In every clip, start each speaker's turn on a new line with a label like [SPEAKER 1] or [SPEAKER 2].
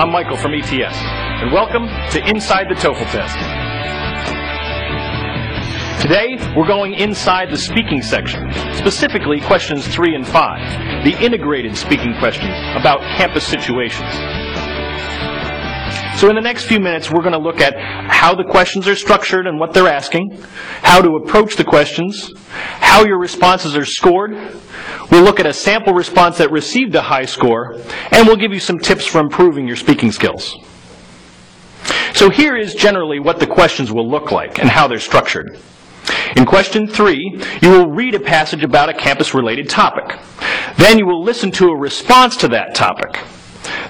[SPEAKER 1] I'm Michael from ETS, and welcome to Inside the TOEFL Test. Today, we're going inside the speaking section, specifically questions 3 and 5, the integrated speaking questions about campus situations. So in the next few minutes, we're going to look at how the questions are structured and what they're asking, how to approach the questions, how your responses are scored. We'll look at a sample response that received a high score, and we'll give you some tips for improving your speaking skills. So here is generally what the questions will look like and how they're structured. In question three, you will read a passage about a campus-related topic. Then you will listen to a response to that topic.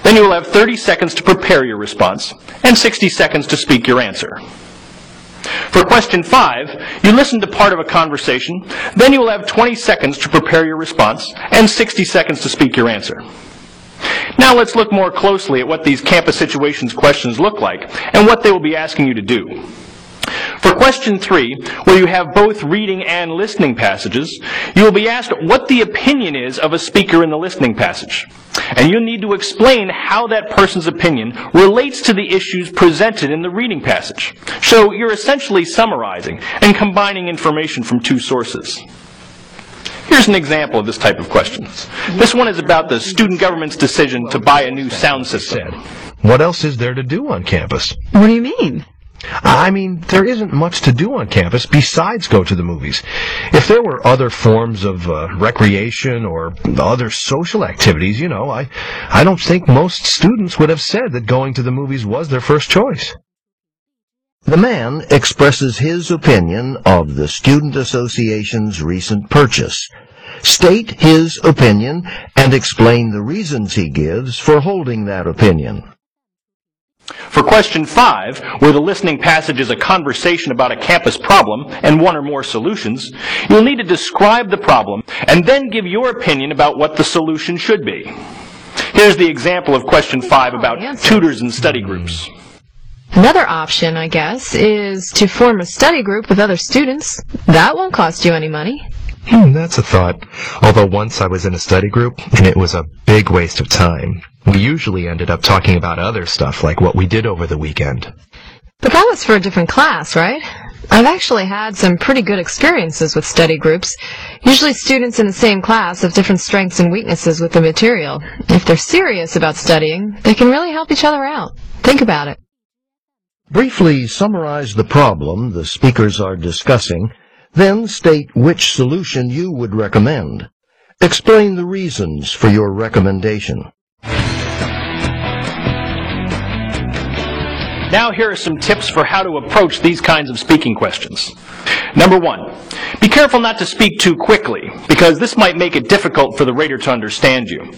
[SPEAKER 1] Then you will have 30 seconds to prepare your response and 60 seconds to speak your answer. For question 5, you listen to part of a conversation, then you will have 20 seconds to prepare your response and 60 seconds to speak your answer. Now let's look more closely at what these campus situations questions look like and what they will be asking you to do. For question three, where you have both reading and listening passages, you will be asked what the opinion is of a speaker in the listening passage. And you'll need to explain how that person's opinion relates to the issues presented in the reading passage. So you're essentially summarizing and combining information from two sources. Here's an example of this type of question. This one is about the student government's decision to buy a new sound system.
[SPEAKER 2] What else is there to do on campus?
[SPEAKER 3] What do you mean?
[SPEAKER 2] I mean, there isn't much to do on campus besides go to the movies. If there were other forms of uh, recreation or other social activities, you know, I, I don't think most students would have said that going to the movies was their first choice.
[SPEAKER 4] The man expresses his opinion of the Student Association's recent purchase. State his opinion and explain the reasons he gives for holding that opinion.
[SPEAKER 1] For question five, where the listening passage is a conversation about a campus problem and one or more solutions, you'll need to describe the problem and then give your opinion about what the solution should be. Here's the example of question five about tutors and study groups.
[SPEAKER 3] Another option, I guess, is to form a study group with other students. That won't cost you any money.
[SPEAKER 2] Hmm, that's a thought. Although once I was in a study group, and it was a big waste of time. We usually ended up talking about other stuff, like what we did over the weekend.
[SPEAKER 3] But that was for a different class, right? I've actually had some pretty good experiences with study groups. Usually students in the same class have different strengths and weaknesses with the material. If they're serious about studying, they can really help each other out. Think about it.
[SPEAKER 4] Briefly summarize the problem the speakers are discussing, then state which solution you would recommend. Explain the reasons for your recommendation.
[SPEAKER 1] Now here are some tips for how to approach these kinds of speaking questions. Number one, be careful not to speak too quickly, because this might make it difficult for the reader to understand you.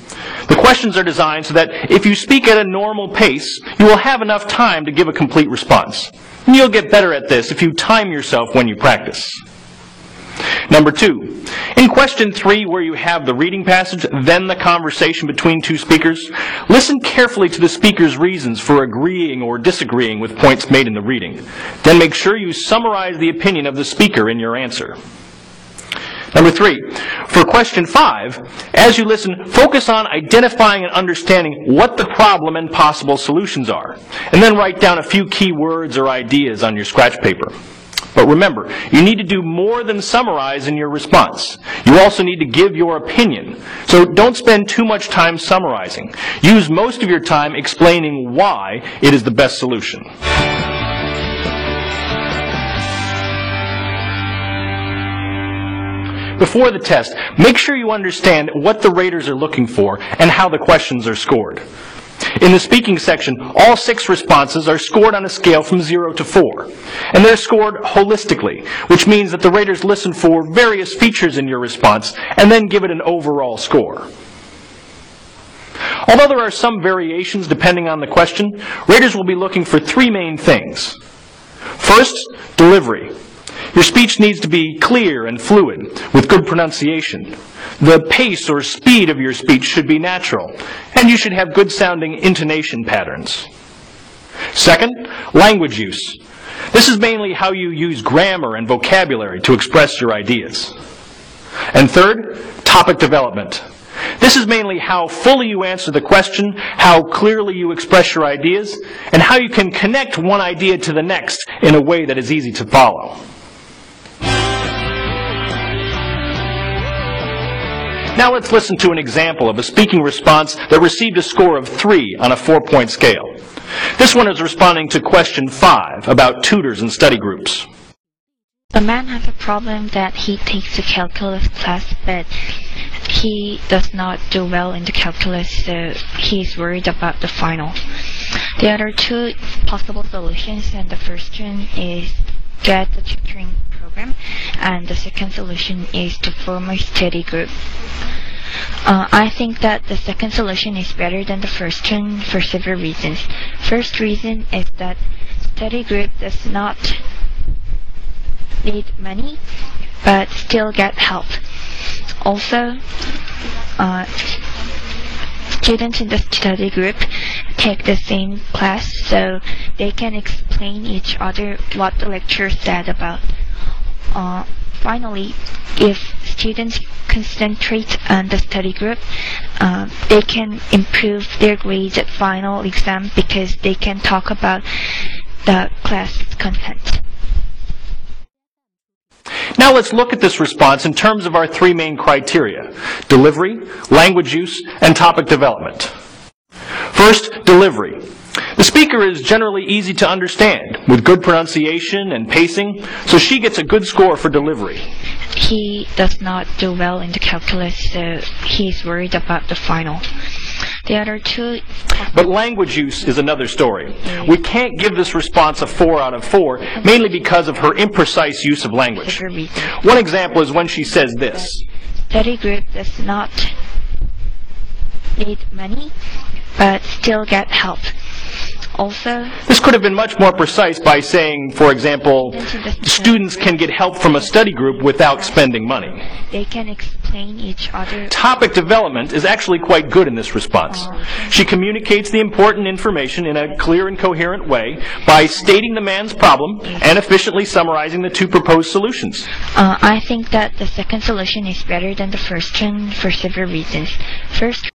[SPEAKER 1] The questions are designed so that if you speak at a normal pace, you will have enough time to give a complete response. And you'll get better at this if you time yourself when you practice. Number two, in question three, where you have the reading passage, then the conversation between two speakers, listen carefully to the speaker's reasons for agreeing or disagreeing with points made in the reading. Then make sure you summarize the opinion of the speaker in your answer. Number three, for question five, as you listen, focus on identifying and understanding what the problem and possible solutions are. And then write down a few key words or ideas on your scratch paper. But remember, you need to do more than summarize in your response. You also need to give your opinion. So don't spend too much time summarizing. Use most of your time explaining why it is the best solution. Before the test, make sure you understand what the raters are looking for and how the questions are scored. In the speaking section, all six responses are scored on a scale from 0 to 4. And they're scored holistically, which means that the raters listen for various features in your response and then give it an overall score. Although there are some variations depending on the question, raters will be looking for three main things. First, delivery. Your speech needs to be clear and fluid, with good pronunciation. The pace or speed of your speech should be natural, and you should have good sounding intonation patterns. Second, language use. This is mainly how you use grammar and vocabulary to express your ideas. And third, topic development. This is mainly how fully you answer the question, how clearly you express your ideas, and how you can connect one idea to the next in a way that is easy to follow. Now let's listen to an example of a speaking response that received a score of 3 on a four-point scale. This one is responding to question 5 about tutors and study groups.
[SPEAKER 5] A man has a problem that he takes a calculus class, but he does not do well in the calculus, so he's worried about the final. There are two possible solutions, and the first one is get the tutoring program, and the second solution is to form a study group. Uh, I think that the second solution is better than the first one for several reasons. First reason is that study group does not need money but still get help. Also, uh, students in the study group take the same class so they can explain each other what the lecturer said about. Uh, finally, if students concentrate on the study group, uh, they can improve their grades at final exam because they can talk about the class content.
[SPEAKER 1] Now let's look at this response in terms of our three main criteria delivery, language use, and topic development. First, delivery. The speaker is generally easy to understand, with good pronunciation and pacing, so she gets a good score for delivery.
[SPEAKER 5] He does not do well in the calculus, so he's worried about the final. The other two
[SPEAKER 1] But language use is another story. We can't give this response a 4 out of 4, mainly because of her imprecise use of language. One example is when she says this.
[SPEAKER 5] Study group does not need money, but still get help. Also,
[SPEAKER 1] This could have been much more precise by saying, for example, students can get help from a study group without spending money.
[SPEAKER 5] they can explain each other.
[SPEAKER 1] Topic development is actually quite good in this response. She communicates the important information in a clear and coherent way by stating the man's problem and efficiently summarizing the two proposed solutions.
[SPEAKER 5] Uh, I think that the second solution is better than the first one for several reasons. First